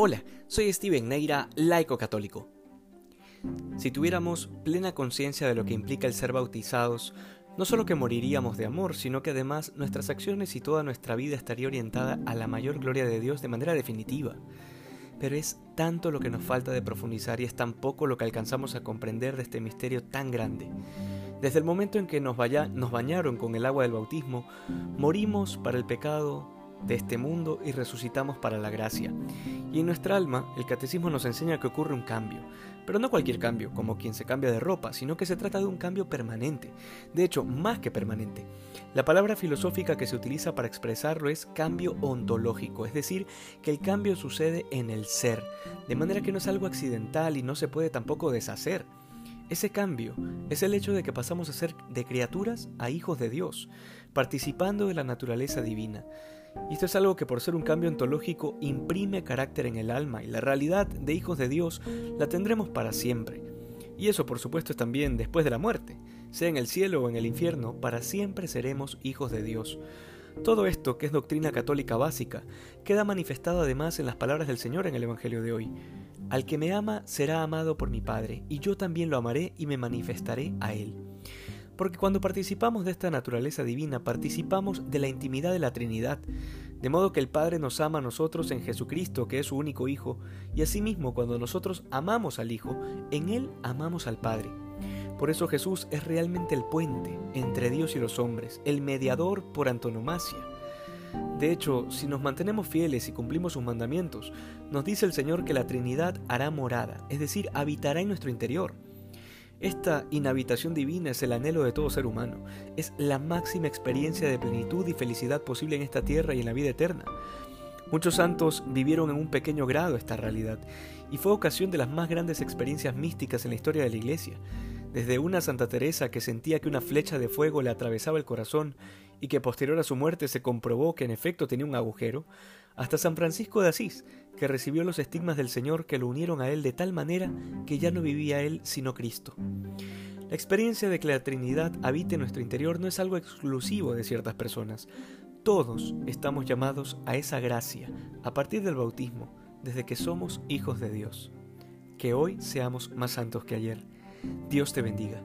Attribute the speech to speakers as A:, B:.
A: Hola, soy Steven Neira, laico católico. Si tuviéramos plena conciencia de lo que implica el ser bautizados, no solo que moriríamos de amor, sino que además nuestras acciones y toda nuestra vida estaría orientada a la mayor gloria de Dios de manera definitiva. Pero es tanto lo que nos falta de profundizar y es tan poco lo que alcanzamos a comprender de este misterio tan grande. Desde el momento en que nos, nos bañaron con el agua del bautismo, morimos para el pecado, de este mundo y resucitamos para la gracia. Y en nuestra alma, el catecismo nos enseña que ocurre un cambio, pero no cualquier cambio, como quien se cambia de ropa, sino que se trata de un cambio permanente, de hecho, más que permanente. La palabra filosófica que se utiliza para expresarlo es cambio ontológico, es decir, que el cambio sucede en el ser, de manera que no es algo accidental y no se puede tampoco deshacer. Ese cambio es el hecho de que pasamos a ser de criaturas a hijos de Dios, participando de la naturaleza divina. Y esto es algo que por ser un cambio ontológico imprime carácter en el alma y la realidad de hijos de Dios la tendremos para siempre. Y eso por supuesto es también después de la muerte, sea en el cielo o en el infierno, para siempre seremos hijos de Dios. Todo esto, que es doctrina católica básica, queda manifestado además en las palabras del Señor en el Evangelio de hoy. Al que me ama será amado por mi Padre, y yo también lo amaré y me manifestaré a él. Porque cuando participamos de esta naturaleza divina, participamos de la intimidad de la Trinidad, de modo que el Padre nos ama a nosotros en Jesucristo, que es su único Hijo, y asimismo cuando nosotros amamos al Hijo, en Él amamos al Padre. Por eso Jesús es realmente el puente entre Dios y los hombres, el mediador por antonomasia. De hecho, si nos mantenemos fieles y cumplimos sus mandamientos, nos dice el Señor que la Trinidad hará morada, es decir, habitará en nuestro interior. Esta inhabitación divina es el anhelo de todo ser humano, es la máxima experiencia de plenitud y felicidad posible en esta tierra y en la vida eterna. Muchos santos vivieron en un pequeño grado esta realidad, y fue ocasión de las más grandes experiencias místicas en la historia de la Iglesia, desde una Santa Teresa que sentía que una flecha de fuego le atravesaba el corazón y que posterior a su muerte se comprobó que en efecto tenía un agujero, hasta San Francisco de Asís, que recibió los estigmas del Señor que lo unieron a él de tal manera que ya no vivía él sino Cristo. La experiencia de que la Trinidad habite en nuestro interior no es algo exclusivo de ciertas personas. Todos estamos llamados a esa gracia a partir del bautismo, desde que somos hijos de Dios. Que hoy seamos más santos que ayer. Dios te bendiga.